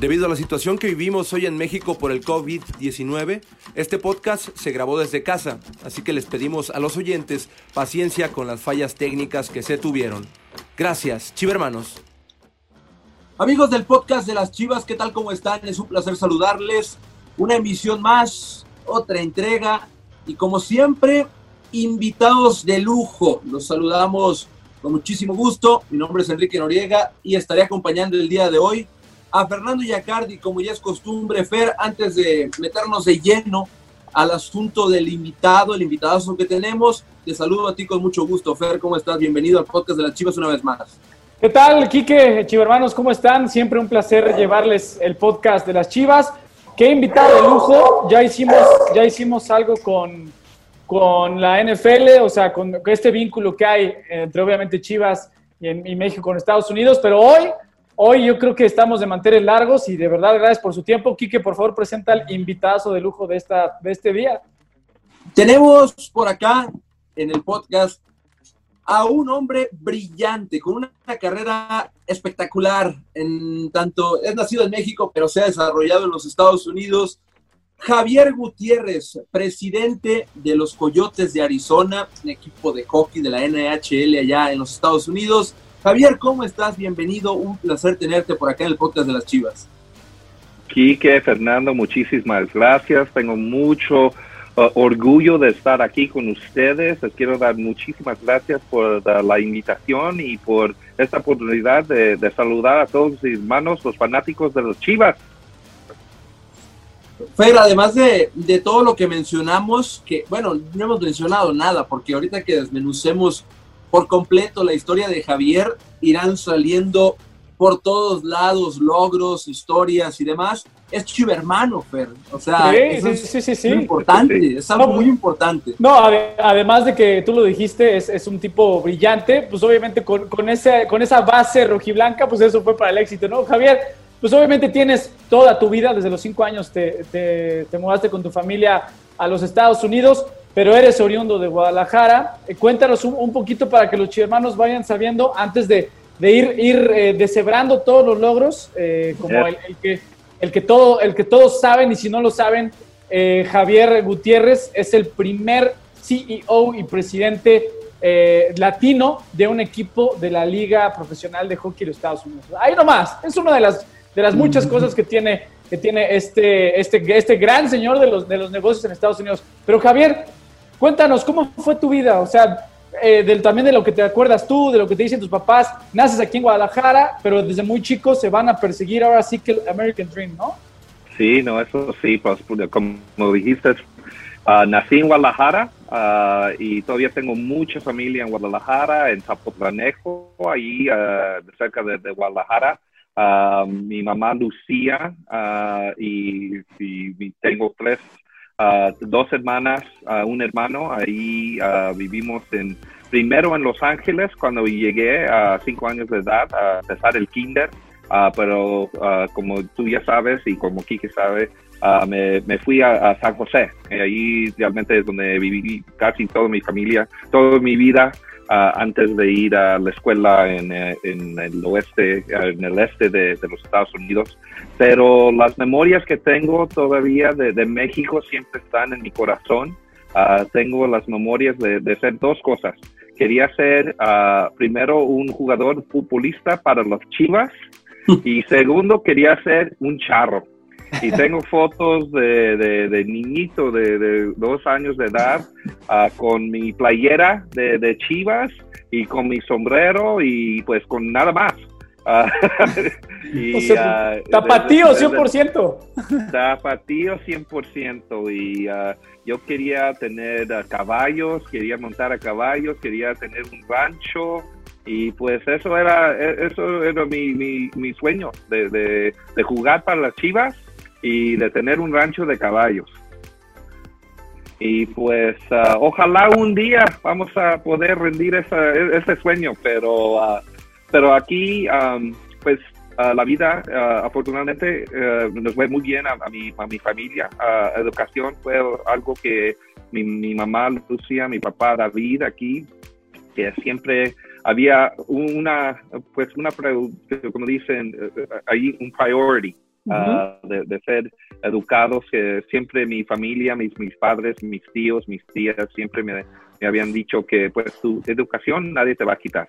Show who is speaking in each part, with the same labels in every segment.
Speaker 1: Debido a la situación que vivimos hoy en México por el COVID-19, este podcast se grabó desde casa, así que les pedimos a los oyentes paciencia con las fallas técnicas que se tuvieron. Gracias, chivermanos.
Speaker 2: Amigos del podcast de las Chivas, ¿qué tal? ¿Cómo están? Es un placer saludarles. Una emisión más, otra entrega y como siempre, invitados de lujo. Los saludamos con muchísimo gusto. Mi nombre es Enrique Noriega y estaré acompañando el día de hoy a Fernando Yacardi, como ya es costumbre. Fer, antes de meternos de lleno al asunto del invitado, el invitado que tenemos, te saludo a ti con mucho gusto. Fer, ¿cómo estás? Bienvenido al podcast de las Chivas una vez más.
Speaker 3: ¿Qué tal, Quique, Chivermanos? ¿Cómo están? Siempre un placer llevarles el podcast de las Chivas. Qué invitado de lujo. Ya hicimos, ya hicimos algo con, con la NFL, o sea, con este vínculo que hay entre obviamente Chivas y, en, México con Estados Unidos, pero hoy, hoy yo creo que estamos de mantener largos y de verdad gracias por su tiempo. Quique, por favor, presenta el invitado de lujo de, esta, de este día.
Speaker 2: Tenemos por acá en el podcast a un hombre brillante, con una carrera espectacular, en tanto es nacido en México, pero se ha desarrollado en los Estados Unidos, Javier Gutiérrez, presidente de los Coyotes de Arizona, un equipo de hockey de la NHL allá en los Estados Unidos. Javier, ¿cómo estás? Bienvenido, un placer tenerte por acá en el podcast de las Chivas.
Speaker 4: Quique, Fernando, muchísimas gracias. Tengo mucho uh, orgullo de estar aquí con ustedes. Les quiero dar muchísimas gracias por la invitación y por esta oportunidad de, de saludar a todos mis hermanos, los fanáticos de los Chivas.
Speaker 2: Fer, además de, todo lo que mencionamos, que bueno, no hemos mencionado nada, porque ahorita que desmenucemos por completo la historia de Javier, irán saliendo por todos lados logros, historias y demás. Es chivermano, Fer. O sea, sí, sí, sí, muy importante, es algo muy importante.
Speaker 3: No, además de que tú lo dijiste, es, un tipo brillante, pues obviamente con, con, ese, con esa base rojiblanca, pues eso fue para el éxito, ¿no? Javier, pues obviamente tienes toda tu vida, desde los cinco años te, te, mudaste con tu familia a los Estados Unidos, pero eres oriundo de Guadalajara. Eh, cuéntanos un, poquito para que los hermanos vayan sabiendo antes de, ir, ir eh, deshebrando todos los logros, eh, como el, que, el, que todo, el que todos saben y si no lo saben, Javier Gutiérrez es el primer CEO y presidente latino de un equipo de la Liga Profesional de Hockey de Estados Unidos. Ahí nomás, es una de las de las muchas cosas que tiene, que tiene este, este, este gran señor de los, de los negocios en Estados Unidos. Pero Javier, cuéntanos, ¿cómo fue tu vida? O sea, eh, también de lo que te acuerdas tú, de lo que te dicen tus papás. Naces aquí en Guadalajara, pero desde muy chico se van a perseguir ahora sí que el American Dream, ¿no?
Speaker 4: Sí, no, eso sí, pues, como dijiste, uh, nací en Guadalajara uh, y todavía tengo mucha familia en Guadalajara, en Zapotlanejo, ahí uh, cerca de, de Guadalajara. Mi mamá Lucía ah, y, tengo tres, uh, dos hermanas, un hermano. Ahí vivimos en primero en Los Ángeles cuando llegué a cinco años de edad a empezar el kinder. pero como tú ya sabes y como Kike sabe, me, me, fui a, San José. Y ahí realmente es donde viví casi toda mi familia, toda mi vida. Antes de ir a la escuela en, en el oeste, en el este de, los Estados Unidos. Pero las memorias que tengo todavía de, de México siempre están en mi corazón. Uh, tengo las memorias de, de, hacer dos cosas. Quería ser uh, primero un jugador futbolista para los Chivas y segundo quería ser un charro. Y tengo fotos de, de, niñito de, dos años de edad uh, con mi playera de, Chivas y con mi sombrero y pues con nada más.
Speaker 3: Uh, y, uh, tapatío 100%.
Speaker 4: Tapatío 100%. Y yo quería tener caballos, quería montar a caballos, quería tener un rancho. Y pues eso era, e, eso era mi, mi, mi sueño, de, de, de jugar para las Chivas y de tener un rancho de caballos. Y pues ah, ojalá un día vamos a poder rendir esa, ese sueño, pero, ah, pero aquí pues ah, la vida afortunadamente eh, nos fue muy bien a, mi, a mi familia. educación fue algo que mi, mi mamá Lucía, mi papá David aquí, que siempre había una, pues una, como dicen eh, ahí, un priority ah, de, ser educados, que siempre mi familia, mis, mis padres, mis tíos, mis tías, siempre me, me habían dicho que pues tu educación nadie te va a quitar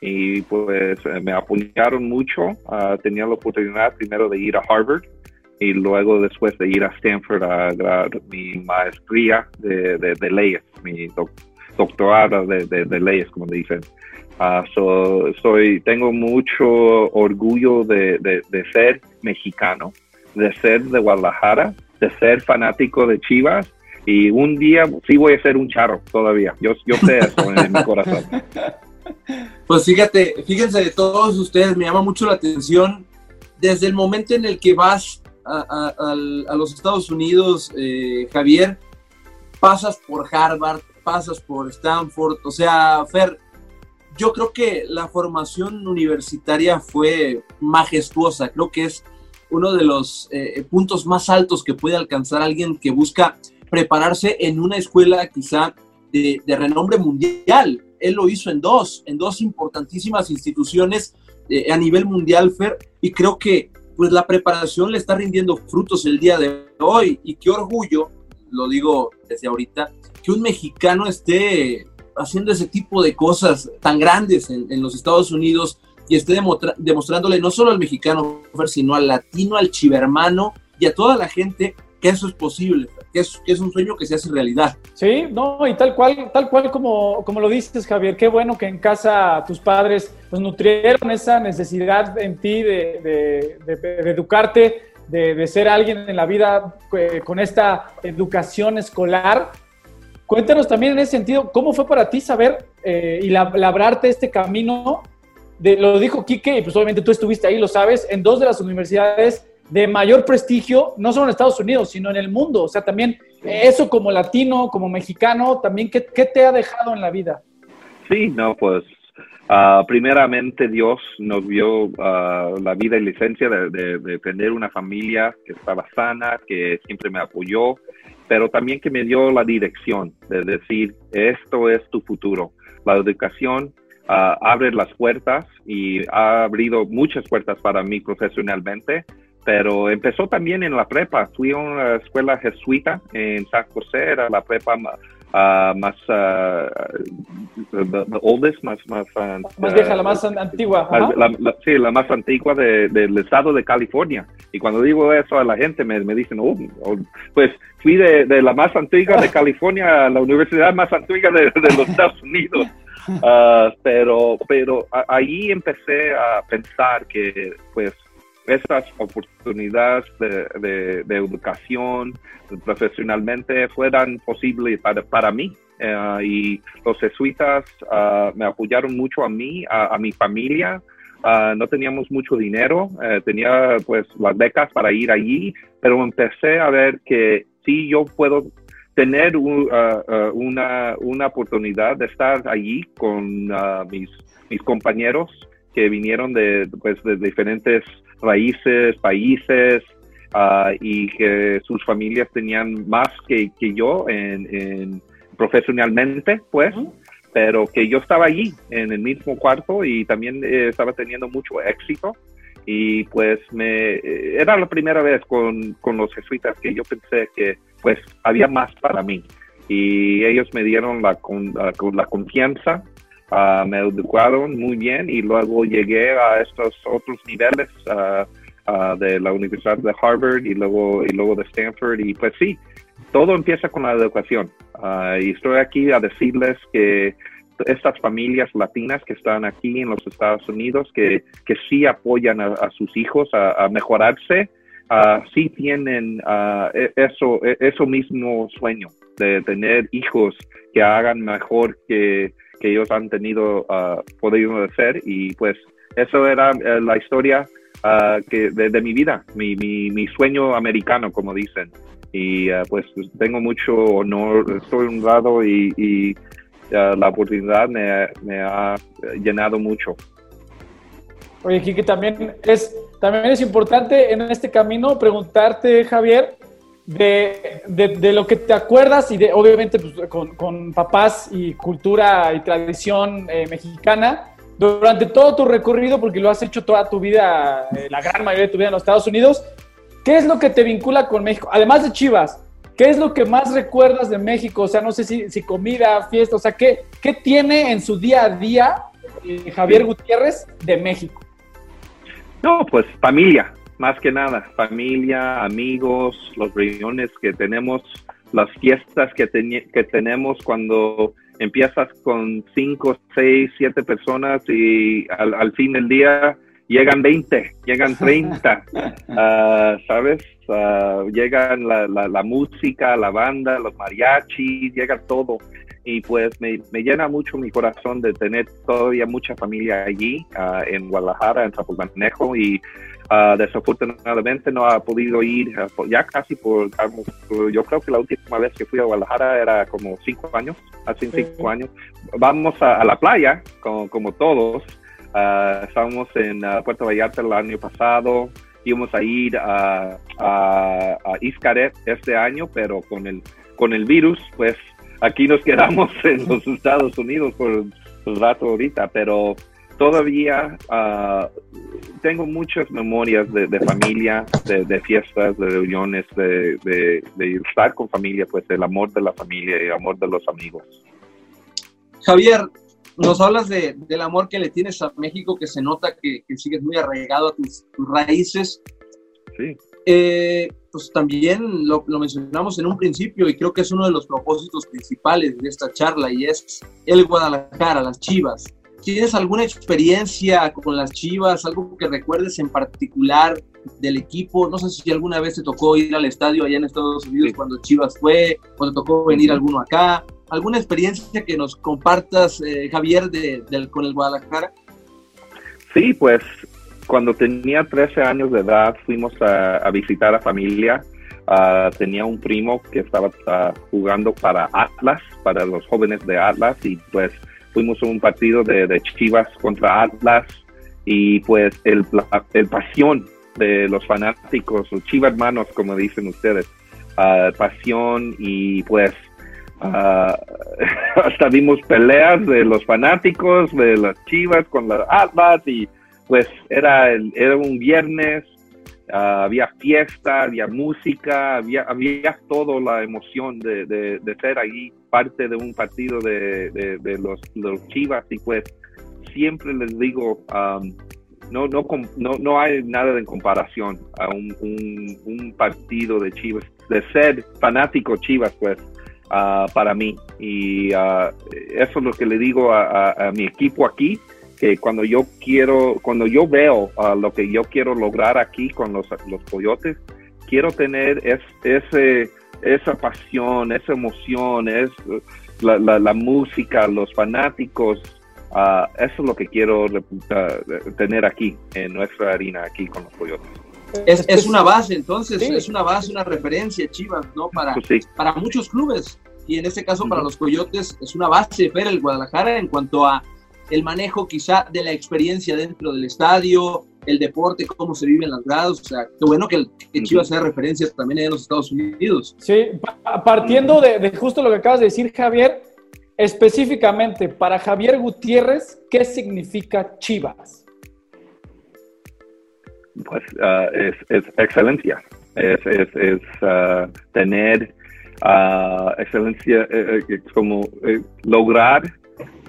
Speaker 4: y pues me apoyaron mucho. Uh, tenía la oportunidad primero de ir a Harvard y luego después de ir a Stanford a grabar mi maestría de, de, leyes, mi doctorado de, de, leyes, como dicen. Uh, soy, tengo mucho orgullo de, ser mexicano, de ser de Guadalajara, de ser fanático de Chivas y un día sí voy a ser un charro todavía. Yo, sé eso en mi corazón.
Speaker 2: Pues fíjate, fíjense de todos ustedes, me llama mucho la atención desde el momento en el que vas a, los Estados Unidos, eh, Javier, pasas por Harvard, pasas por Stanford, o sea, Fer, yo creo que la formación universitaria fue majestuosa, creo que es uno de los eh, puntos más altos que puede alcanzar alguien que busca prepararse en una escuela quizá de, de renombre mundial. Él lo hizo en dos, en dos importantísimas instituciones eh, a nivel mundial, Fer, y creo que pues la preparación le está rindiendo frutos el día de hoy, y qué orgullo, lo digo desde ahorita, que un mexicano esté haciendo ese tipo de cosas tan grandes en, los Estados Unidos y esté demostrándole no solo al mexicano, sino al latino, al chivermano y a toda la gente que eso es posible que es, un sueño que se hace realidad.
Speaker 3: Sí, no, y tal cual, tal cual como, como lo dices, Javier, qué bueno que en casa tus padres pues, nutrieron esa necesidad en ti de, educarte, de, ser alguien en la vida eh, con esta educación escolar. Cuéntanos también en ese sentido, ¿cómo fue para ti saber eh, y labrarte este camino? De, lo dijo Quique, y pues obviamente tú estuviste ahí, lo sabes, en dos de las universidades de mayor prestigio, no solo en Estados Unidos, sino en el mundo. O sea, también eso como latino, como mexicano, también, ¿qué, te ha dejado en la vida?
Speaker 4: Sí, no, pues ah, primeramente Dios nos dio ah, la vida y licencia de, de, tener una familia que estaba sana, que siempre me apoyó, pero también que me dio la dirección de decir, esto es tu futuro. La educación ah, abre las puertas y ha abrido muchas puertas para mí profesionalmente pero empezó también en la prepa. Fui a una escuela jesuita en San José, era la prepa uh, más, uh, the, oldest, más, más,
Speaker 3: uh, más vieja, la más antigua.
Speaker 4: sí, la más antigua del estado de California. Y cuando digo eso a la gente me, me dicen, oh, oh pues fui de, de, la más antigua de California a la universidad más antigua de, de los Estados Unidos. Uh, pero pero ahí empecé a pensar que pues esas oportunidades de, educación profesionalmente fueran posibles para, para mí. Eh, y los jesuitas uh, me apoyaron mucho a mí, a, mi familia. Uh, no teníamos mucho dinero, eh, tenía pues las becas para ir allí, pero empecé a ver que sí yo puedo tener uh, una, una, oportunidad de estar allí con mis, mis compañeros que vinieron de, pues, de diferentes raíces, países, ah, y que sus familias tenían más que, que yo en, profesionalmente, pues, pero que yo estaba allí en el mismo cuarto y también eh, estaba teniendo mucho éxito. Y pues me eh, era la primera vez con, con los jesuitas que yo pensé que pues había más para mí. Y ellos me dieron la, la, la confianza Ah, me educaron muy bien y luego llegué a estos otros niveles ah, de la Universidad de Harvard y luego, y luego de Stanford. Y pues sí, todo empieza con la educación. y estoy aquí a decirles que estas familias latinas que están aquí en los Estados Unidos, que, que sí apoyan a, sus hijos a, mejorarse, sí tienen e, eso, e, eso mismo sueño de tener hijos que hagan mejor que que ellos han tenido, uh, podido hacer y pues eso era eh, la historia uh, que de, mi vida, mi, mi, mi, sueño americano, como dicen. Y uh, pues tengo mucho honor, estoy honrado y, y la oportunidad me, me, ha llenado mucho.
Speaker 3: Oye, Kiki, también es, también es importante en este camino preguntarte, Javier, de, de, lo que te acuerdas y de, obviamente, pues, con, papás y cultura y tradición eh, mexicana, durante todo tu recorrido, porque lo has hecho toda tu vida, eh, la gran mayoría de tu vida en los Estados Unidos, ¿qué es lo que te vincula con México? Además de Chivas, ¿qué es lo que más recuerdas de México? O sea, no sé si, comida, fiesta, o sea, ¿qué, ¿qué tiene en su día a día eh, Javier Gutiérrez de México?
Speaker 4: No, pues familia, más que nada, familia, amigos, los reuniones que tenemos, las fiestas que, que tenemos cuando empiezas con cinco, seis, siete personas y al, fin del día llegan 20, llegan 30, ah, ¿sabes? Uh, llegan la, la, música, la banda, los mariachis, llega todo. Y pues me, me, llena mucho mi corazón de tener todavía mucha familia allí, ah, en Guadalajara, en Zapotlanejo, y Uh, desafortunadamente no ha podido ir ya casi por, yo creo que la última vez que fui a Guadalajara era como cinco años, hace cinco años. Vamos a, la playa, como, como todos. Uh, estábamos en uh, Puerto Vallarta el año pasado, íbamos a ir a, a, a este año, pero con el, con el virus, pues aquí nos quedamos en los Estados Unidos por el rato ahorita, pero todavía uh, tengo muchas memorias de, familia, de, fiestas, de reuniones, de, estar con familia, pues el amor de la familia y el amor de los amigos.
Speaker 2: Javier, nos hablas del amor que le tienes a México, que se nota que, sigues muy arraigado a tus, raíces.
Speaker 4: Sí.
Speaker 2: Eh, pues también lo, lo, mencionamos en un principio y creo que es uno de los propósitos principales de esta charla y es el Guadalajara, las Chivas. ¿Tienes alguna experiencia con las Chivas, algo que recuerdes en particular del equipo? No sé si alguna vez te tocó ir al estadio allá en Estados Unidos cuando Chivas fue, cuando tocó venir alguno acá. ¿Alguna experiencia que nos compartas, eh, Javier, de, con el Guadalajara?
Speaker 4: Sí, pues cuando tenía 13 años de edad fuimos a, visitar a familia. Ah, tenía un primo que estaba ah, jugando para Atlas, para los jóvenes de Atlas, y pues fuimos a un partido de, Chivas contra Atlas y pues el, el pasión de los fanáticos, los Chivas hermanos, como dicen ustedes, uh, pasión y pues uh, hasta vimos peleas de los fanáticos de las Chivas con las Atlas y pues era, el, era un viernes, uh, había fiesta, había música, había, había todo la emoción de, de, de ser ahí parte de un partido de, de, los, Chivas y pues siempre les digo, um, no, no, no, no hay nada en comparación a un, un, partido de Chivas, de ser fanático Chivas, pues, uh, para mí. Y uh, eso es lo que le digo a, a, mi equipo aquí, que cuando yo quiero, cuando yo veo uh, lo que yo quiero lograr aquí con los, los Coyotes, quiero tener es, ese esa pasión, esa emoción, es la, la, música, los fanáticos, uh, eso es lo que quiero tener aquí en nuestra harina, aquí con los Coyotes.
Speaker 2: Es, es una base, entonces, es una base, una referencia, Chivas, ¿no? Para, pues para muchos clubes, y en este caso para los Coyotes es una base, ver el Guadalajara en cuanto a el manejo quizá de la experiencia dentro del estadio, el deporte, cómo se vive en las grados. O sea, qué bueno que, que Chivas sea referencia también en los Estados Unidos.
Speaker 3: Sí, partiendo de, justo lo que acabas de decir, Javier, específicamente para Javier Gutiérrez, ¿qué significa Chivas?
Speaker 4: Pues ah, es, excelencia, es, ah, tener uh, excelencia, eh, eh, como eh, lograr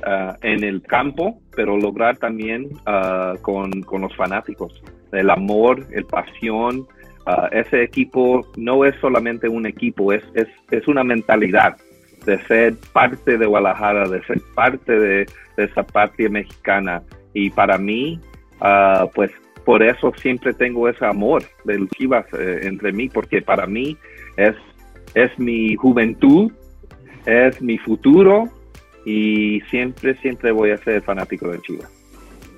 Speaker 4: Ah, en el campo, pero lograr también ah, con, con, los fanáticos. El amor, el pasión. Ah, ese equipo no es solamente un equipo, es, es, es, una mentalidad de ser parte de Guadalajara, de ser parte de, esa patria mexicana. Y para mí, pues por eso siempre tengo ese amor del Chivas eh, entre mí, porque para mí es, es mi juventud, es mi futuro y siempre, siempre voy a ser fanático de Chivas.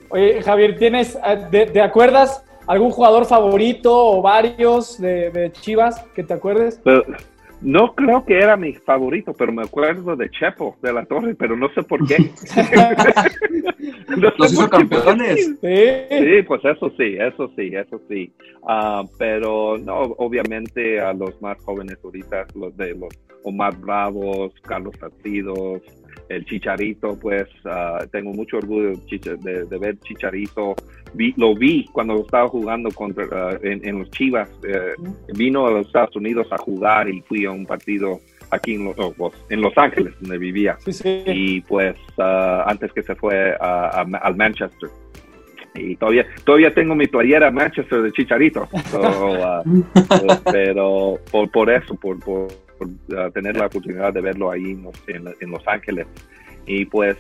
Speaker 3: Oye, Javier, ¿tienes, te, acuerdas algún jugador favorito o varios de, Chivas que te acuerdes?
Speaker 4: no creo que era mi favorito, pero me acuerdo de Chepo, de la Torre, pero no sé por qué.
Speaker 2: Los hizo campeones.
Speaker 4: Sí. pues eso sí, eso sí, eso sí. Ah, pero no, obviamente a los más jóvenes ahorita, los de los Omar Bravos, Carlos Partidos, el Chicharito, pues ah, tengo mucho orgullo de, ver Chicharito lo vi cuando estaba jugando contra, uh, en, los Chivas. Eh, vino a los Estados Unidos a jugar y fui a un partido aquí en Los, oh, en los Ángeles, donde vivía. Y pues uh, antes que se fue al Manchester. Y todavía, todavía tengo mi playera Manchester de Chicharito. Uh, pero por, por eso, por, por, tener la oportunidad de verlo ahí en, en Los Ángeles. Y pues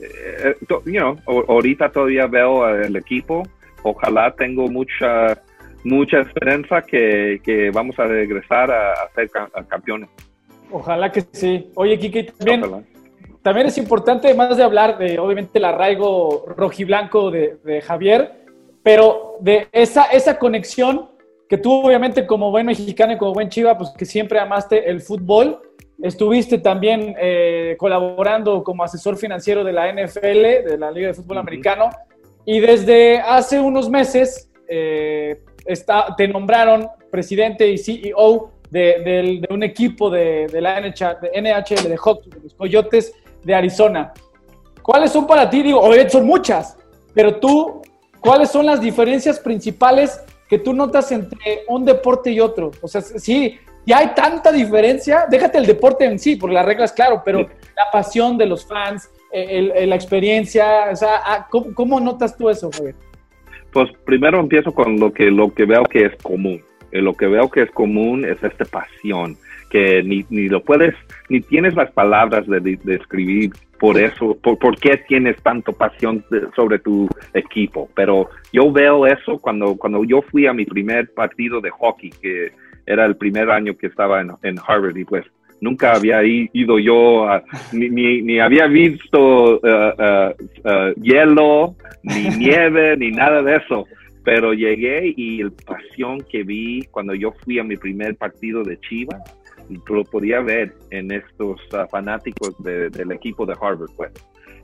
Speaker 4: eh, you know, ahorita todavía veo el equipo. Ojalá tengo mucha mucha esperanza que, que vamos a regresar a, ser campeones.
Speaker 3: Ojalá que sí. Oye, Kiki, también, también es importante, además de hablar de, obviamente, el arraigo rojiblanco de, de Javier, pero de esa, esa conexión que tú, obviamente, como buen mexicano y como buen chiva, pues que siempre amaste el fútbol, Estuviste también eh, colaborando como asesor financiero de la NFL, de la Liga de Fútbol Americano, y desde hace unos meses eh, está, te nombraron presidente y CEO de, un equipo de, la NHL, de, NHL, de hockey, de los Coyotes de Arizona. ¿Cuáles son para ti? Digo, obviamente son muchas, pero tú, ¿cuáles son las diferencias principales que tú notas entre un deporte y otro? O sea, sí, y hay tanta diferencia, déjate el deporte en sí, porque las reglas, claro, pero la pasión de los fans, la experiencia, o sea, ah, ¿cómo, notas tú eso, Javier?
Speaker 4: Pues primero empiezo con lo que, lo que veo que es común. Eh, lo que veo que es común es esta pasión, que ni, ni lo puedes, ni tienes las palabras de, describir por eso, por, por, qué tienes tanto pasión sobre tu equipo. Pero yo veo eso cuando, cuando yo fui a mi primer partido de hockey, que era el primer año que estaba en, en Harvard y pues nunca había ido yo, ni, ni, había visto uh, uh, uh, hielo, ni nieve, ni nada de eso. Pero llegué y la pasión que vi cuando yo fui a mi primer partido de Chivas, lo podía ver en estos fanáticos del equipo de Harvard. Pues.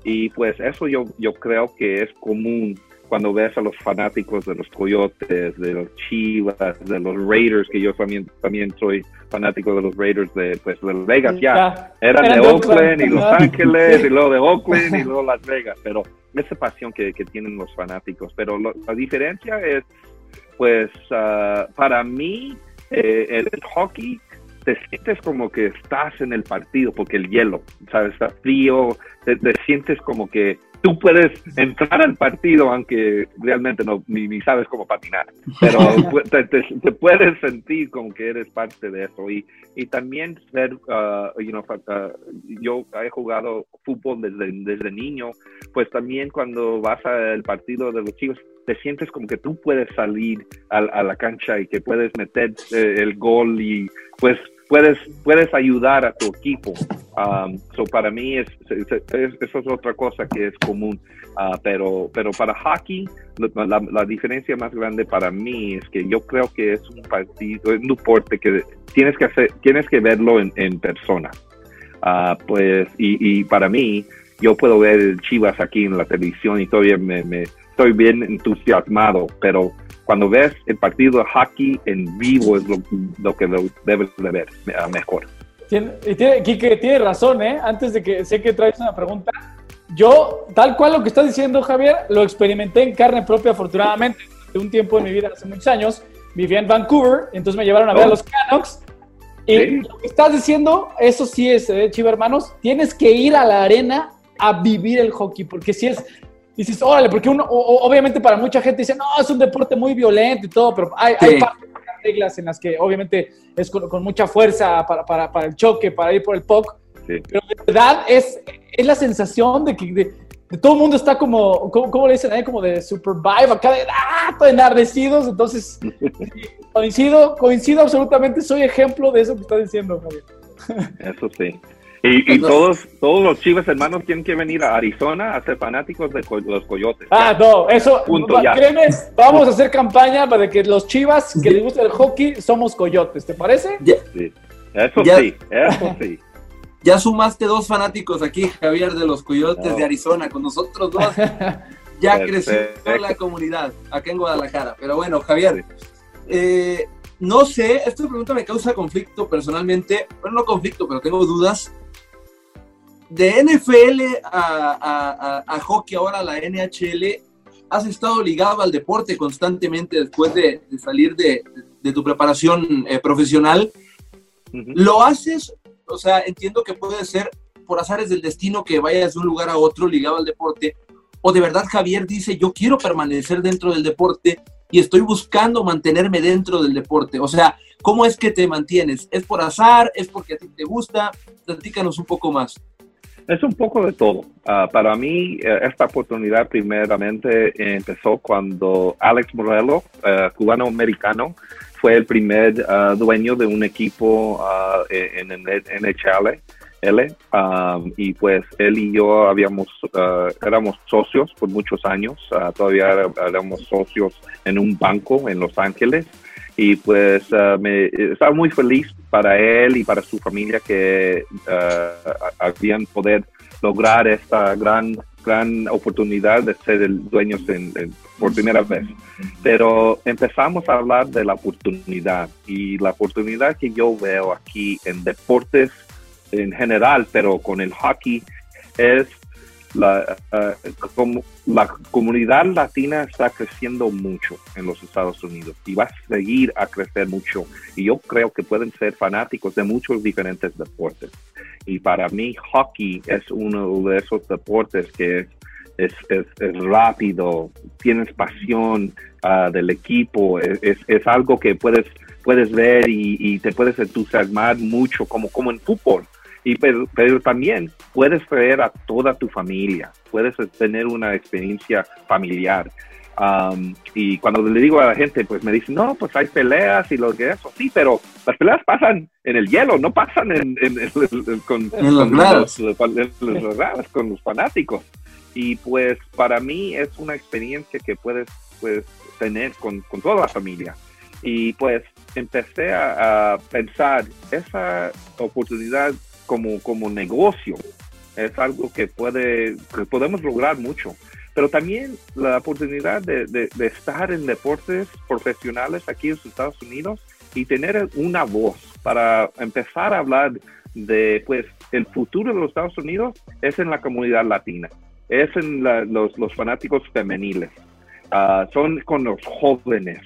Speaker 4: Y pues eso yo, yo creo que es común cuando ves a los fanáticos de los Coyotes, de los Chivas, de los Raiders, que yo también, también soy fanático de los Raiders de, pues, de Las Vegas, ya. Eran de Oakland y Los Ángeles, y luego de Oakland y luego Las Vegas, pero esa pasión que, que tienen los fanáticos. Pero la diferencia es, pues, ah, para mí, eh, el hockey te sientes como que estás en el partido porque el hielo, ¿sabes? Está frío, te sientes como que tú puedes entrar al partido, aunque realmente no, ni, sabes cómo patinar, pero te, puedes sentir como que eres parte de eso. Y, y también ser, uh, you know, uh, yo he jugado fútbol desde, desde niño, pues también cuando vas al partido de los chicos, te sientes como que tú puedes salir a, la cancha y que puedes meter eh, el gol y pues puedes, puedes ayudar a tu equipo. Um, so para mí es, eso es otra cosa que es común. Uh, pero, pero para hockey, la, diferencia más grande para mí es que yo creo que es un partido, es un deporte que tienes que hacer, tienes que verlo en, persona. Uh, pues, y, y, para mí, yo puedo ver Chivas aquí en la televisión y todavía me, me estoy bien entusiasmado, pero cuando ves el partido de hockey en vivo es lo, que debes de ver mejor.
Speaker 3: Tiene, tiene, tiene razón, ¿eh? Antes de que sé que traes una pregunta, yo, tal cual lo que estás diciendo, Javier, lo experimenté en carne propia, afortunadamente, de un tiempo en mi vida, hace muchos años, vivía en Vancouver, entonces me llevaron a ver a oh. los Canucks, y lo que estás diciendo, eso sí es, ¿eh, Chiva hermanos, tienes que ir a la arena a vivir el hockey, porque si es, dices, órale, porque uno, obviamente para mucha gente dice, no, es un deporte muy violento y todo, pero hay, hay reglas en las que obviamente es con, mucha fuerza para, para, para, el choque, para ir por el POC, pero de verdad es, es la sensación de que de, todo el mundo está como, ¿cómo, le dicen ahí? Como de supervive, acá de, ah, enardecidos, entonces coincido, coincido absolutamente, soy ejemplo de eso que está diciendo, Javier.
Speaker 4: Eso sí. Y, todos, todos los Chivas hermanos tienen que venir a Arizona a ser fanáticos de los Coyotes.
Speaker 3: Ah, no, eso, créeme, vamos a hacer campaña para que los Chivas que les gusta el hockey somos Coyotes, ¿te parece?
Speaker 4: Sí. Eso sí, eso sí.
Speaker 2: Ya sumaste dos fanáticos aquí, Javier, de los Coyotes de Arizona, con nosotros dos. Ya creció la comunidad acá en Guadalajara. Pero bueno, Javier, eh, no sé, esta pregunta me causa conflicto personalmente. Bueno, no conflicto, pero tengo dudas de NFL a, hockey, ahora a la NHL, has estado ligado al deporte constantemente después de, salir de, tu preparación eh, profesional. ¿Lo haces? O sea, entiendo que puede ser por azares del destino que vayas de un lugar a otro ligado al deporte, o de verdad Javier dice, yo quiero permanecer dentro del deporte y estoy buscando mantenerme dentro del deporte. O sea, ¿cómo es que te mantienes? ¿Es por azar? ¿Es porque a ti te gusta? Platícanos un poco más.
Speaker 4: Es un poco de todo. Ah, para mí, eh, esta oportunidad primeramente empezó cuando Alex Morello, eh, cubano-americano, fue el primer ah, dueño de un equipo ah, en el NHL L, um, y pues él y yo habíamos, uh, éramos socios por muchos años, uh, todavía éramos socios en un banco en Los Ángeles y pues uh, me, estaba muy feliz para él y para su familia que habían poder lograr esta gran gran oportunidad de ser el dueño por primera vez. Pero empezamos a hablar de la oportunidad y la oportunidad que yo veo aquí en deportes en general, pero con el hockey es la, eh, como la comunidad latina está creciendo mucho en los Estados Unidos y va a seguir a crecer mucho. Y yo creo que pueden ser fanáticos de muchos diferentes deportes. Y para mí, hockey es uno de esos deportes que es, es, rápido, tienes pasión ah, del equipo, es, es, algo que puedes, puedes ver y, y, te puedes entusiasmar mucho, como, como en fútbol y pero, también puedes traer a toda tu familia, puedes tener una experiencia familiar. Um, y cuando le digo a la gente, pues me dicen, no, pues hay peleas y lo que eso, sí, pero las peleas pasan en el hielo, no pasan en, con,
Speaker 2: los grados.
Speaker 4: con los fanáticos. Y pues para mí es una experiencia que puedes pues, tener con, con toda la familia. Y pues empecé a, a pensar, esa oportunidad como, como negocio. Es algo que, puede, que podemos lograr mucho. Pero también la oportunidad de, de, estar en deportes profesionales aquí en los Estados Unidos y tener una voz para empezar a hablar de, pues, el futuro de los Estados Unidos es en la comunidad latina, es en los, los, fanáticos femeniles, ah, son con los jóvenes,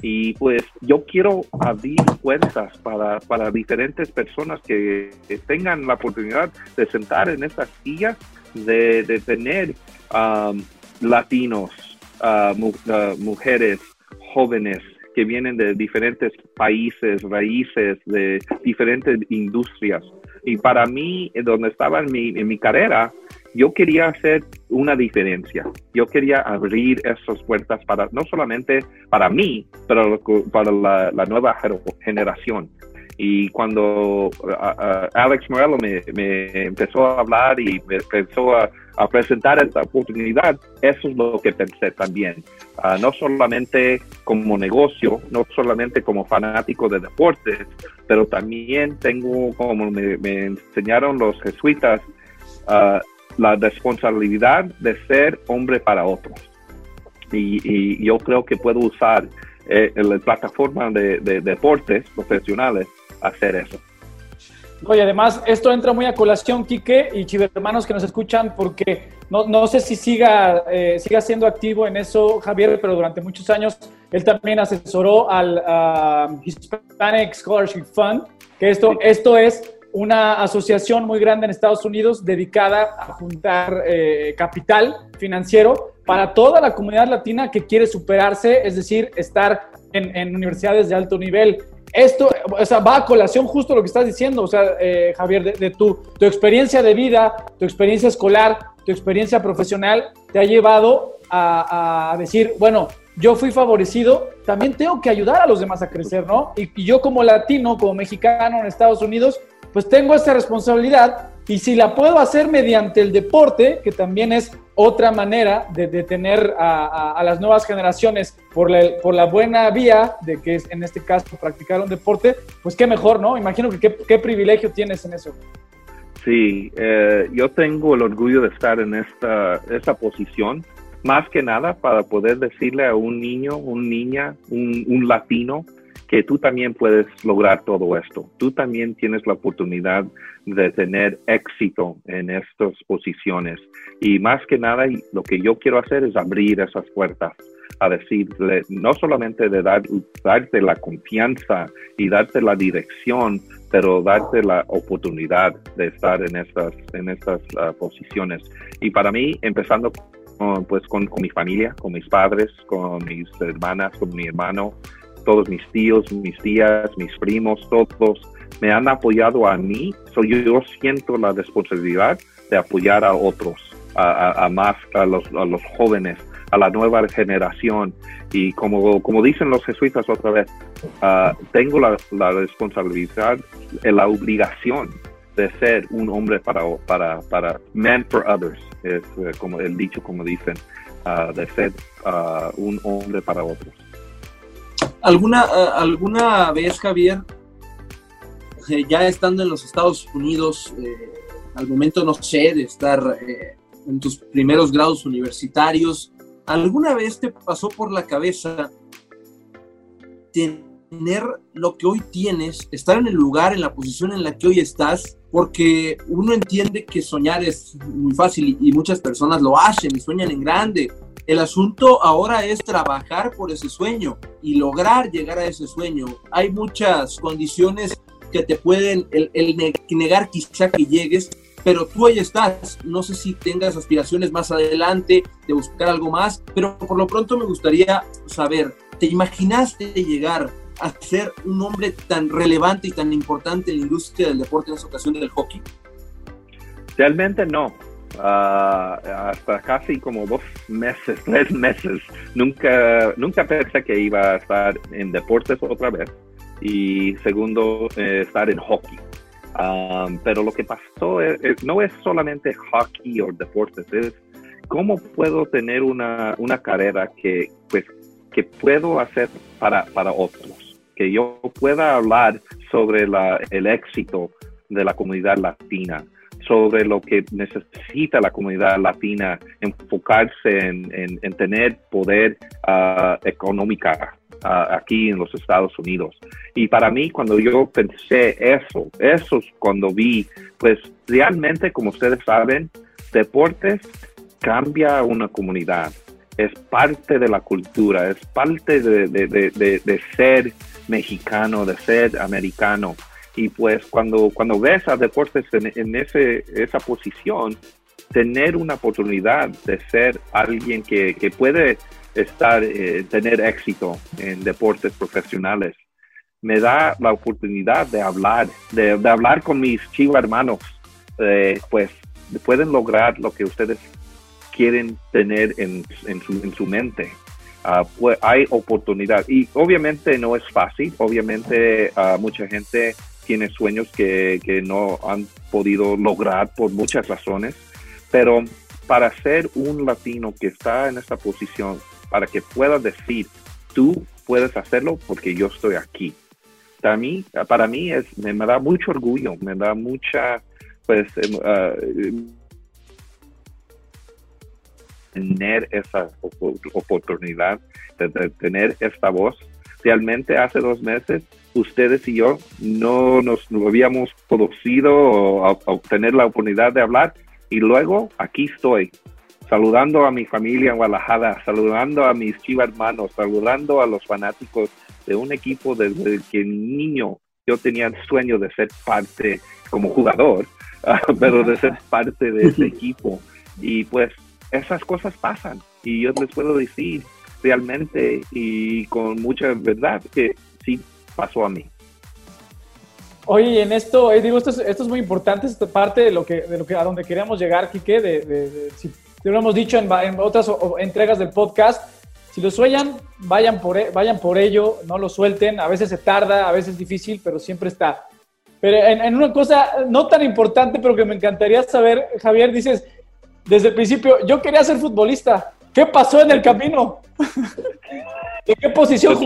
Speaker 4: y pues yo quiero abrir cuentas para, para diferentes personas que, tengan la oportunidad de sentar en estas sillas, de, tener um, latinos, uh, uh, mujeres, jóvenes que vienen de diferentes países, raíces, de diferentes industrias. Y para mí, donde estaba en mi, en mi carrera, yo quería hacer una diferencia. Yo quería abrir esas puertas para no solamente para mí, pero para la, nueva generación. Y cuando Alex Morello me, empezó a hablar y me empezó a, presentar esta oportunidad, eso es lo que pensé también. Ah, no solamente como negocio, no solamente como fanático de deportes, pero también tengo, como me, enseñaron los jesuitas, uh, la responsabilidad de ser hombre para otros. Y, yo creo que puedo usar eh, la plataforma de, deportes profesionales a hacer eso.
Speaker 3: Oye, además, esto entra muy a colación, Quique y chivermanos que nos escuchan, porque no, no sé si siga, eh, siga siendo activo en eso, Javier, pero durante muchos años él también asesoró al Hispanic Scholarship Fund, que esto, esto es una asociación muy grande en Estados Unidos dedicada a juntar eh, capital financiero para toda la comunidad latina que quiere superarse, es decir, estar en, universidades de alto nivel. Esto o sea, va a colación justo lo que estás diciendo, o sea, eh, Javier, de, tu, tu experiencia de vida, tu experiencia escolar, tu experiencia profesional, te ha llevado a, decir, bueno, yo fui favorecido, también tengo que ayudar a los demás a crecer, ¿no? y, yo como latino, como mexicano en Estados Unidos, pues tengo esa responsabilidad y si la puedo hacer mediante el deporte, que también es otra manera de, tener a, las nuevas generaciones por la, por la buena vía de que es en este caso practicar un deporte, pues qué mejor, ¿no? Imagino que qué, privilegio tienes en eso.
Speaker 4: Sí, eh, yo tengo el orgullo de estar en esta, esta posición, más que nada para poder decirle a un niño, un niña, un latino, que tú también puedes lograr todo esto. Tú también tienes la oportunidad de tener éxito en estas posiciones. Y más que nada, lo que yo quiero hacer es abrir esas puertas a decirle, no solamente de dar, darte la confianza y darte la dirección, pero darte la oportunidad de estar en estas, en estas ah, posiciones. Y para mí, empezando pues con, mi familia, con mis padres, con mis hermanas, con mi hermano, todos mis tíos, mis tías, mis primos, todos me han apoyado a mí. So yo, siento la responsabilidad de apoyar a otros, a, más, a los, a los jóvenes, a la nueva generación. Y como, como dicen los jesuitas otra vez, uh, tengo la, responsabilidad, la obligación de ser un hombre para, para, para man for others, es uh, como el dicho, como dicen, uh, de ser un hombre para otros.
Speaker 2: ¿Alguna, alguna vez, Javier, eh, ya estando en los Estados Unidos, eh, al momento, no sé, de estar eh, en tus primeros grados universitarios, ¿alguna vez te pasó por la cabeza tener lo que hoy tienes, estar en el lugar, en la posición en la que hoy estás? Porque uno entiende que soñar es muy fácil y muchas personas lo hacen y sueñan en grande, el asunto ahora es trabajar por ese sueño y lograr llegar a ese sueño. Hay muchas condiciones que te pueden el, negar quizá que llegues, pero tú ahí estás. No sé si tengas aspiraciones más adelante de buscar algo más, pero por lo pronto me gustaría saber, ¿te imaginaste llegar a ser un hombre tan relevante y tan importante en la industria del deporte en esa ocasión del hockey?
Speaker 4: Realmente no. Ah, hasta casi como dos meses, tres meses. Nunca, nunca pensé que iba a estar en deportes otra vez y segundo, eh, estar en hockey. pero lo que pasó no es solamente hockey o deportes, es cómo puedo tener una, una carrera que, pues, que puedo hacer para, para otros, que yo pueda hablar sobre la, el éxito de la comunidad latina, sobre lo que necesita la comunidad latina, enfocarse en, en, tener poder uh, económico uh, aquí en los Estados Unidos. Y para mí, cuando yo pensé eso, eso es cuando vi, pues realmente, como ustedes saben, deportes cambia una comunidad, es parte de la cultura, es parte de, de, de, de ser mexicano, de ser americano. Y pues cuando, cuando ves a deportes en, ese, esa posición, tener una oportunidad de ser alguien que, que puede estar, eh, tener éxito en deportes profesionales, me da la oportunidad de hablar, de, hablar con mis chivos hermanos, eh, pues pueden lograr lo que ustedes quieren tener en, en, su, en su mente. Uh, pues hay oportunidad. Y obviamente no es fácil, obviamente uh, mucha gente tiene sueños que, que no han podido lograr por muchas razones, pero para ser un latino que está en esta posición, para que pueda decir, tú puedes hacerlo porque yo estoy aquí. Para mí, para mí es, me, da mucho orgullo, me da mucha, pues, uh, tener esa oportunidad de, tener esta voz. Realmente hace dos meses ustedes y yo no nos habíamos conocido o a, obtener la oportunidad de hablar y luego aquí estoy saludando a mi familia en Guadalajara, saludando a mis chivas hermanos, saludando a los fanáticos de un equipo desde que niño yo tenía el sueño de ser parte como jugador, pero de ser parte de ese equipo. Y pues esas cosas pasan y yo les puedo decir realmente y con mucha verdad que sí pasó a mí.
Speaker 3: Oye, en esto, eh, digo, esto es, esto es, muy importante, esta parte de lo que, de lo que a donde queríamos llegar, Quique, de, de, si lo hemos dicho en, en otras entregas del podcast, si lo sueñan, vayan por, e, vayan por ello, no lo suelten, a veces se tarda, a veces es difícil, pero siempre está. Pero en, en una cosa no tan importante, pero que me encantaría saber, Javier, dices, desde el principio, yo quería ser futbolista, ¿qué pasó en el camino? ¿De qué posición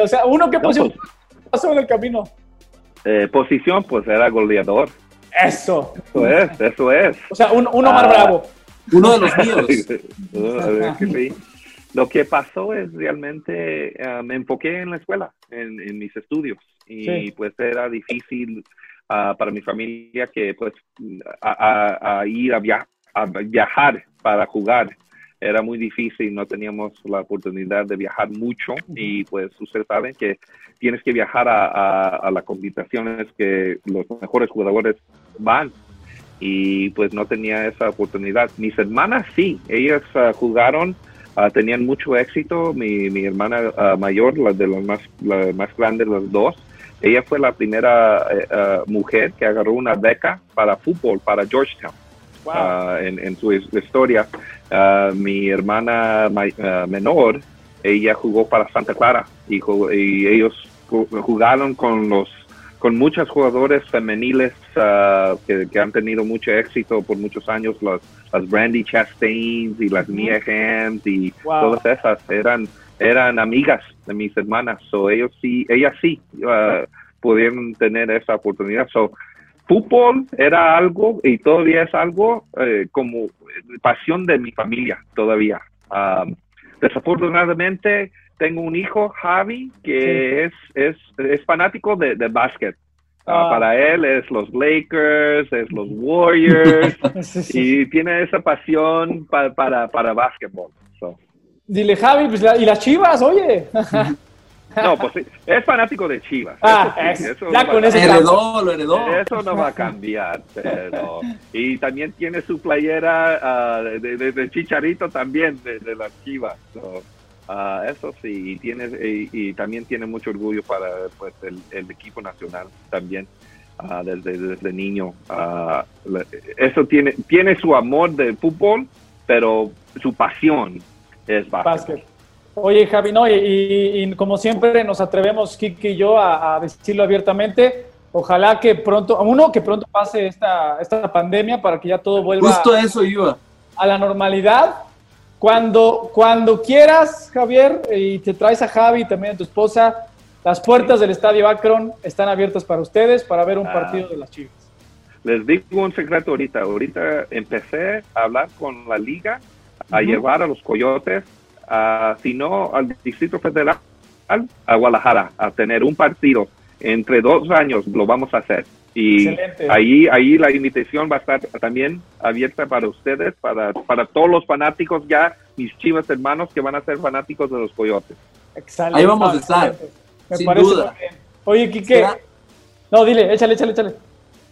Speaker 3: o sea, uno que posición pues, pasó en el camino.
Speaker 4: Eh, posición, pues era goleador.
Speaker 3: Eso.
Speaker 4: Eso es, eso es.
Speaker 3: O sea, uno más ah. bravo.
Speaker 2: Uno de los míos.
Speaker 4: lo que pasó es realmente uh, me enfoqué en la escuela, en, en mis estudios, y
Speaker 3: Sí.
Speaker 4: pues era difícil uh, para mi familia que pues a, a- a ir a, via- a viajar para jugar. Era muy difícil, no teníamos la oportunidad de viajar mucho y pues ustedes saben que tienes que viajar a, a, a las competiciones que los mejores jugadores van y pues no tenía esa oportunidad. Mis hermanas sí, ellas ah, jugaron, ah, tenían mucho éxito. Mi, mi hermana ah, mayor, la de las más, la más grande de las dos, ella fue la primera eh, mujer que agarró una beca para fútbol para Georgetown. Ah, en, en su his- historia. Ah, mi hermana ma- ah, menor, ella jugó para Santa Clara y, jugó- y ellos ju- jugaron con los con muchos jugadores femeniles que, que han tenido mucho éxito por muchos años, las, las Brandy Chastains y las Mia Hamm y
Speaker 3: Wow.
Speaker 4: todas esas eran eran amigas de mis hermanas, so ellos sí, ellas sí pudieron tener esa oportunidad. So, fútbol era algo y todavía es algo eh, como pasión de mi familia todavía. Um, desafortunadamente tengo un hijo, Javi, que es, es, es fanático de, de básquet. Ah,
Speaker 3: Ah.
Speaker 4: Para él es los Lakers, es los Warriors y tiene esa pasión pa- para, para básquetbol. So,
Speaker 3: Dile, Javi, pues, la- y las chivas, oye.
Speaker 4: no, pues sí, es fanático de Chivas.
Speaker 3: Ah,
Speaker 4: eso sí,
Speaker 3: es-
Speaker 4: eso
Speaker 3: ya
Speaker 4: no va
Speaker 3: con
Speaker 4: cambiar.
Speaker 2: Heredó, lo heredó.
Speaker 4: Eso no va a cambiar, pero... Y también tiene su playera ah, de, de- de Chicharito también, de, de las Chivas. So, ah, eso sí, y, tiene, y, y también tiene mucho orgullo para pues, el, el equipo nacional también, ah, desde, desde niño. Eso tiene, tiene su amor del fútbol, pero su pasión es básquet.
Speaker 3: Básquet. Oye, Javi, no, y, y- y como siempre nos atrevemos, Kiki y yo, a, a decirlo abiertamente. Ojalá que pronto, uno, que pronto pase esta, esta pandemia para que ya todo vuelva
Speaker 2: Justo a eso iba.
Speaker 3: a la normalidad. Cuando, cuando quieras, Javier, y te traes a Javi y también a tu esposa, las puertas del Estadio Akron están abiertas para ustedes para ver un
Speaker 4: Ah.
Speaker 3: partido de las Chivas.
Speaker 4: Les digo un secreto ahorita. Ahorita empecé a hablar con la liga, a
Speaker 3: Ujú.
Speaker 4: llevar a los coyotes, a, si no, al Distrito Federal, a Guadalajara, a tener un partido. Entre dos años lo vamos a hacer. Y
Speaker 3: Excelente.
Speaker 4: ahí, ahí la invitación va a estar también abierta para ustedes, para, para todos los fanáticos ya, mis chivas hermanos que van a ser fanáticos de los coyotes.
Speaker 3: Excelente.
Speaker 2: Ahí vamos a estar.
Speaker 3: Me
Speaker 2: sin
Speaker 3: parece
Speaker 2: duda.
Speaker 3: Oye, Quique.
Speaker 2: ¿Será?
Speaker 3: No, dile, échale, échale, échale.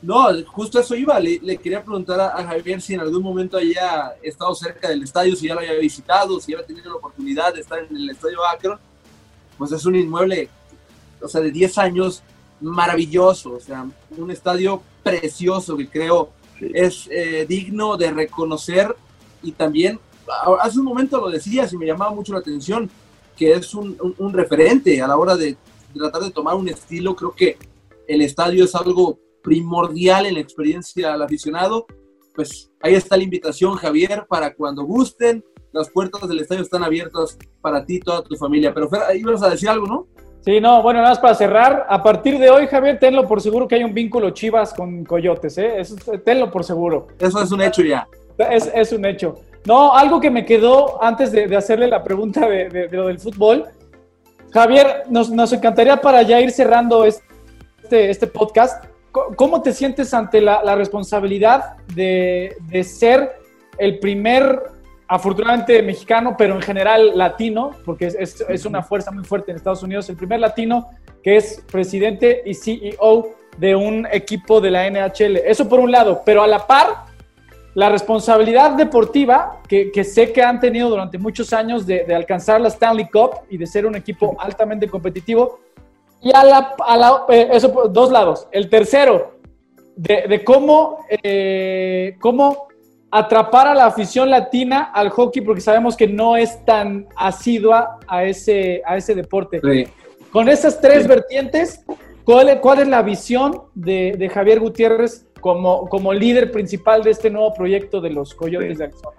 Speaker 2: No, justo eso iba. Le, le quería preguntar a, a Javier si en algún momento había estado cerca del estadio, si ya lo había visitado, si había tenido la oportunidad de estar en el estadio Akron. Pues es un inmueble, o sea, de 10 años, maravilloso. O sea, un estadio precioso que creo
Speaker 4: Sí.
Speaker 2: es eh, digno de reconocer. Y también, hace un momento lo decías y me llamaba mucho la atención, que es un, un- un referente a la hora de tratar de tomar un estilo. Creo que el estadio es algo primordial en la experiencia al aficionado. Pues ahí está la invitación, Javier, para cuando gusten. Las puertas del estadio están abiertas para ti y toda tu familia. Pero Fer, ahí ibas a decir algo, ¿no?
Speaker 3: Sí, no, bueno, nada más para cerrar. A partir de hoy, Javier, tenlo por seguro que hay un vínculo Chivas con Coyotes, ¿eh? Eso, tenlo por seguro.
Speaker 2: Eso es un hecho ya.
Speaker 3: Es, es un hecho. No, algo que me quedó antes de, de hacerle la pregunta de, de- de lo del fútbol. Javier, nos, nos encantaría para ya ir cerrando este, este podcast. ¿Cómo te sientes ante la, la responsabilidad de, de ser el primer, afortunadamente mexicano, pero en general latino, porque es, es- es una fuerza muy fuerte en Estados Unidos, el primer latino que es presidente y CEO de un equipo de la NHL? Eso por un lado, pero a la par, la responsabilidad deportiva que, que sé que han tenido durante muchos años de, de alcanzar la Stanley Cup y de ser un equipo altamente competitivo. Y a la, a la- eh, eso por dos lados. El tercero, de, de cómo, eh, cómo atrapar a la afición latina al hockey, porque sabemos que no es tan asidua a ese, a ese deporte. Con esas tres vertientes, ¿cuál, cuál es la visión de, de Javier Gutiérrez como, como líder principal de este nuevo proyecto de los Coyotes
Speaker 4: Sí.
Speaker 3: de Arizona?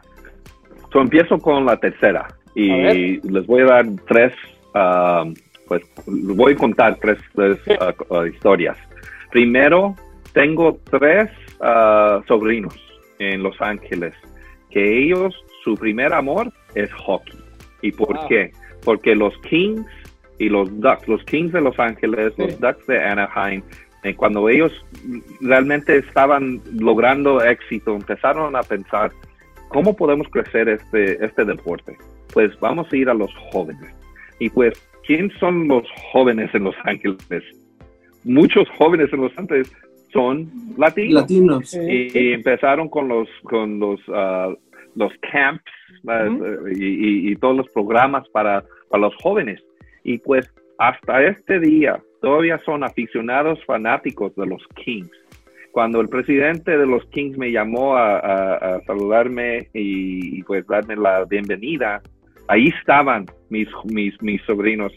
Speaker 4: So, empiezo con la tercera y les voy a dar tres, ah, pues voy a contar tres, tres, ah, ah, historias. Primero, tengo tres ah, sobrinos en Los Ángeles que ellos, su primer amor es hockey. ¿Y por
Speaker 3: Wow.
Speaker 4: qué? Porque los Kings y los Ducks, los Kings de Los Ángeles,
Speaker 3: Sí.
Speaker 4: los Ducks de Anaheim, eh, cuando ellos realmente estaban logrando éxito, empezaron a pensar, ¿cómo podemos crecer este, este deporte? Pues vamos a ir a los jóvenes. Y pues, ¿quién son los jóvenes en Los Ángeles? Muchos jóvenes en Los Ángeles son latinos. Y, y empezaron con los con los ah, los camps y, y- y todos los programas para, para los jóvenes. Y pues hasta este día todavía son aficionados fanáticos de los Kings. Cuando el presidente de los Kings me llamó a, a- a saludarme y, y, pues darme la bienvenida ahí estaban mis mis mis sobrinos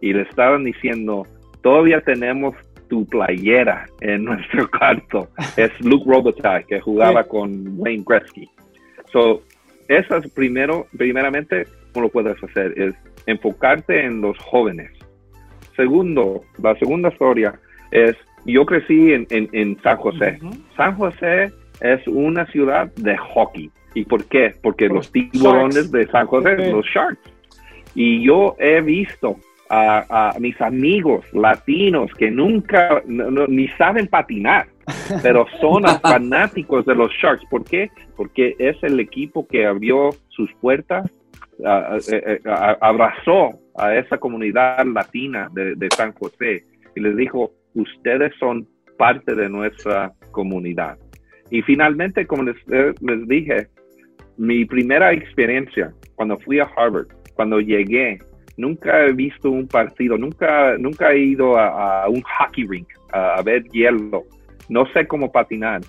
Speaker 4: y le estaban diciendo todavía tenemos tu playera en nuestro cuarto es Luke Robitaille que jugaba
Speaker 3: Sí.
Speaker 4: con Wayne Gretzky. So, eso es primero, primeramente, ¿cómo lo puedes hacer? Es enfocarte en los jóvenes. Segundo, la segunda historia es, yo crecí en, en, en San José. San José es una ciudad de hockey. ¿Y por qué? Porque
Speaker 3: Por
Speaker 4: los tiburones
Speaker 3: Sharks.
Speaker 4: de San José, los Sharks. Y yo he visto a, a mis amigos latinos que nunca, no- no- ni saben patinar, pero son fanáticos de los Sharks. ¿Por qué? Porque es el equipo que abrió sus puertas, ah, eh, eh, abrazó a esa comunidad latina de, de San José y les dijo, ustedes son parte de nuestra comunidad. Y finalmente, como les, eh, les dije, mi primera experiencia cuando fui a Harvard, cuando llegué, nunca he visto un partido, nunca, nunca he ido a, un hockey rink a, a ver hielo, no sé cómo patinar,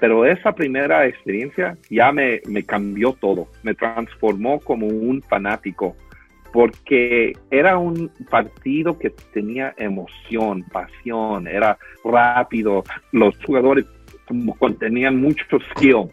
Speaker 4: pero esa primera experiencia ya me, cambió todo, me transformó como un fanático, porque era un partido que tenía emoción, pasión, era rápido, los jugadores como tenían mucho skill.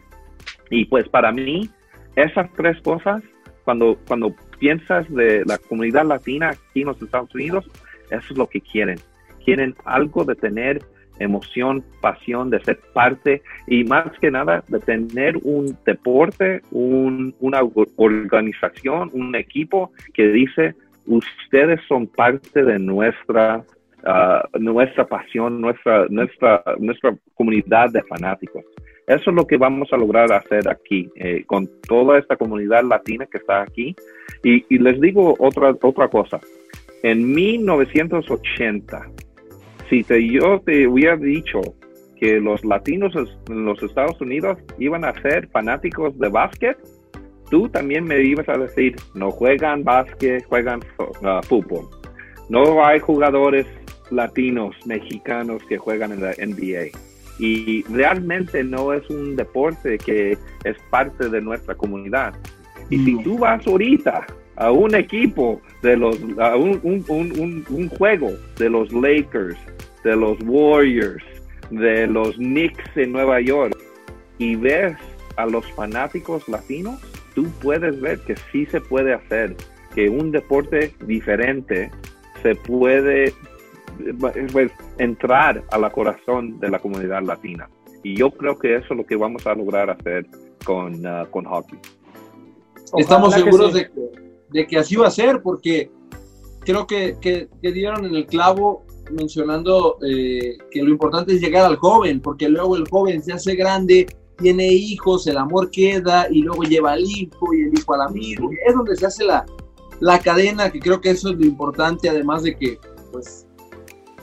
Speaker 4: Y pues para mí, esas tres cosas, cuando, cuando piensas de la comunidad latina aquí en los Estados Unidos, eso es lo que quieren. Quieren algo de tener emoción, pasión, de ser parte y más que nada de tener un deporte, un- una or- organización, un equipo que dice, ustedes son parte de nuestra, ah, nuestra pasión, nuestra, nuestra, nuestra comunidad de fanáticos. Eso es lo que vamos a lograr hacer aquí, eh, con toda esta comunidad latina que está aquí. Y, les digo otra, otra cosa. En 1980, si te, yo te hubiera dicho que los latinos en los Estados Unidos iban a ser fanáticos de básquet, tú también me ibas a decir, no juegan básquet, juegan ah, fútbol. No hay jugadores latinos, mexicanos que juegan en la NBA. Y realmente no es un deporte que es parte de nuestra comunidad. Y si tú vas ahorita a un equipo de los, a un, un, un, un, un juego de los Lakers, de los Warriors, de los Knicks en Nueva York y ves a los fanáticos latinos, tú puedes ver que sí se puede hacer, que un deporte diferente se puede pues, entrar a la corazón de la comunidad latina. Y yo creo que eso es lo que vamos a lograr hacer con, ah, con hockey.
Speaker 2: Estamos
Speaker 3: Ojalá que
Speaker 2: seguros
Speaker 3: sí.
Speaker 2: de, que, de que así va a ser, porque creo que, que- que dieron en el clavo mencionando eh, que lo importante es llegar al joven, porque luego el joven se hace grande, tiene hijos, el amor queda y luego lleva al hijo y el hijo al amigo. Es donde se hace la, la cadena, que creo que eso es lo importante, además de que pues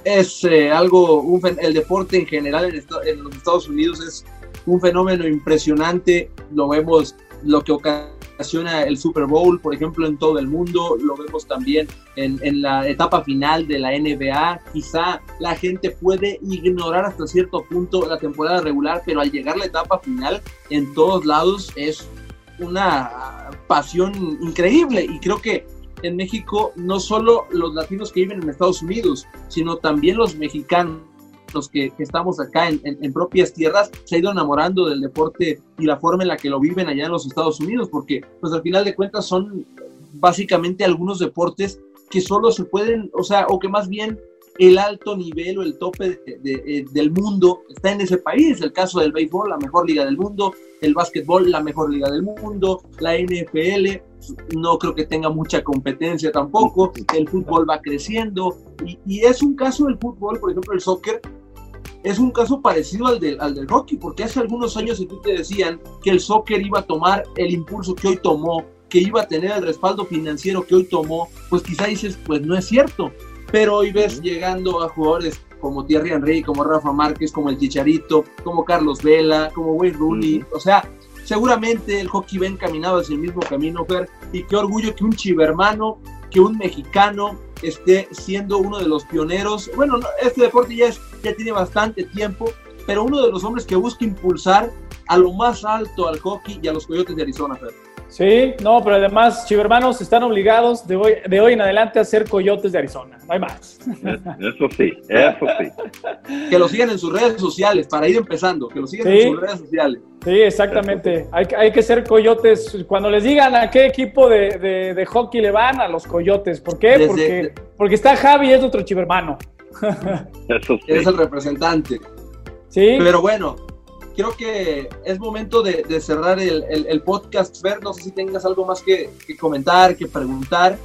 Speaker 2: es eh, algo, un el deporte en general en los Estados Unidos es un fenómeno impresionante, lo vemos, lo que ocasiona el Super Bowl, por ejemplo, en todo el mundo, lo vemos también en, en la etapa final de la NBA, quizá la gente puede ignorar hasta cierto punto la temporada regular, pero al llegar la etapa final, en todos lados es una pasión increíble. Y creo que en México no solo los latinos que viven en Estados Unidos, sino también los mexicanos que, que estamos acá en, en- en propias tierras, se ha ido enamorando del deporte y la forma en la que lo viven allá en los Estados Unidos, porque pues al final de cuentas son básicamente algunos deportes que solo se pueden, o sea, o que más bien el alto nivel o el tope eh, del mundo está en ese país. El caso del béisbol, la mejor liga del mundo, el básquetbol, la mejor liga del mundo, la NFL, no creo que tenga mucha competencia tampoco, el fútbol va creciendo. Y, es un caso del fútbol, por ejemplo, el soccer, es un caso parecido al, de, al del hockey, porque hace algunos años tú te decían que el soccer iba a tomar el impulso que hoy tomó, que iba a tener el respaldo financiero que hoy tomó, pues quizá dices, pues no es cierto, pero hoy ves llegando a jugadores como Thierry Henry, como Rafa Márquez, como el Chicharito, como Carlos Vela, como Wayne Rooney, o sea, seguramente el hockey va encaminado hacia el mismo camino, Fer, y qué orgullo que un chivermano, que un mexicano esté siendo uno de los pioneros. Bueno, este deporte ya, es, ya tiene bastante tiempo, pero uno de los hombres que busca impulsar a lo más alto al hockey y a los Coyotes de Arizona, Fer.
Speaker 3: Sí, no, pero además, chivermanos están obligados de hoy, de hoy en adelante a ser coyotes de Arizona. No hay más.
Speaker 4: Eso sí, eso sí.
Speaker 2: Que lo sigan en sus redes sociales, para ir empezando, que lo sigan en sus redes sociales.
Speaker 3: Sí, exactamente. Hay, hay, que ser coyotes. Cuando les digan a qué equipo de, de, hockey le van, a los coyotes. ¿Por qué? porque, porque está Javi, es otro chivermano.
Speaker 2: Eso sí. Es el representante. Sí. Pero bueno, creo que es momento de, cerrar el, podcast. Ver, no sé si tengas algo más que, comentar, que preguntar.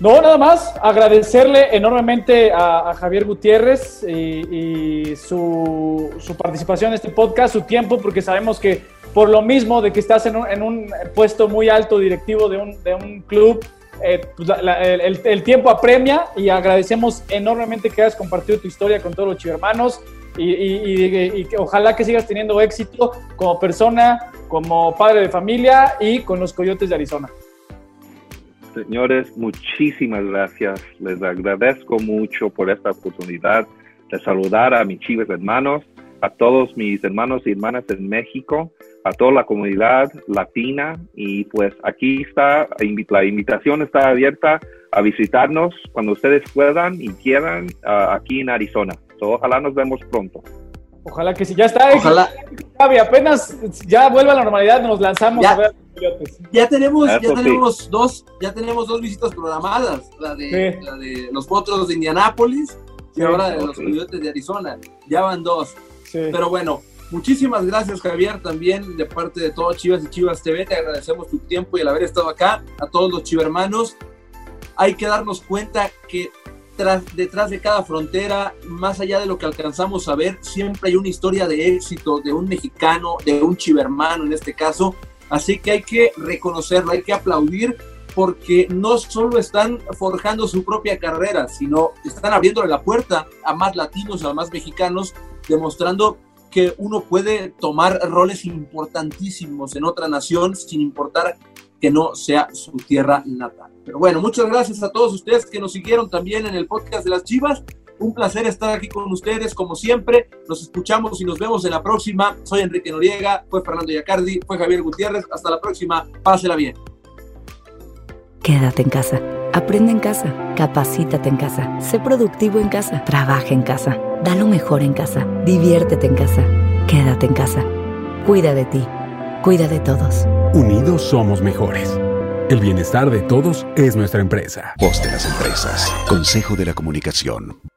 Speaker 3: No, nada más agradecerle enormemente a, Javier Gutiérrez y, su, participación en este podcast, su tiempo, porque sabemos que por lo mismo de que estás en un, puesto muy alto directivo de un, de un club, eh, pues el, el, tiempo apremia y agradecemos enormemente que hayas compartido tu historia con todos los chivermanos y, ojalá que sigas teniendo éxito como persona, como padre de familia y con los Coyotes de Arizona.
Speaker 4: Señores, muchísimas gracias. Les agradezco mucho por esta oportunidad de saludar a mis chives hermanos, a todos mis hermanos y hermanas en México, a toda la comunidad latina y pues aquí está, la invitación está abierta a visitarnos cuando ustedes puedan y quieran ah, aquí en Arizona ojalá nos vemos pronto.
Speaker 3: Ojalá que sí, ya está. Ojalá. Javi, apenas ya vuelva a la normalidad, nos lanzamos
Speaker 2: ya,
Speaker 3: a ver
Speaker 2: Ya tenemos, ya tenemos dos, ya tenemos dos visitas programadas, la de, la de los potros de Indianápolis y ahora de los coyotes de Arizona. Ya van dos. Pero bueno, muchísimas gracias Javier también de parte de todos Chivas y Chivas TV. Te agradecemos tu tiempo y el haber estado acá. A todos los chivermanos. Hay que darnos cuenta que detrás de cada frontera, más allá de lo que alcanzamos a ver, siempre hay una historia de éxito de un mexicano, de un chivermano en este caso. Así que hay que reconocerlo, hay que aplaudir porque no solo están forjando su propia carrera, sino están abriéndole la puerta a más latinos, a más mexicanos, demostrando que uno puede tomar roles importantísimos en otra nación sin importar que no sea su tierra natal. Pero bueno, muchas gracias a todos ustedes que nos siguieron también en el podcast de las Chivas. Un placer estar aquí con ustedes, como siempre. Nos escuchamos y nos vemos en la próxima. Soy Enrique Noriega, fue Fernando Yacardi, fue Javier Gutiérrez. Hasta la próxima. Pásela bien.
Speaker 5: Quédate en casa. Aprende en casa. Capacítate en casa. Sé productivo en casa. Trabaja en casa. Da lo mejor en casa. Diviértete en casa. Quédate en casa. Cuida de ti. Cuida de todos.
Speaker 6: Unidos somos mejores. El bienestar de todos es nuestra empresa.
Speaker 7: Voz de las empresas. Consejo de la Comunicación.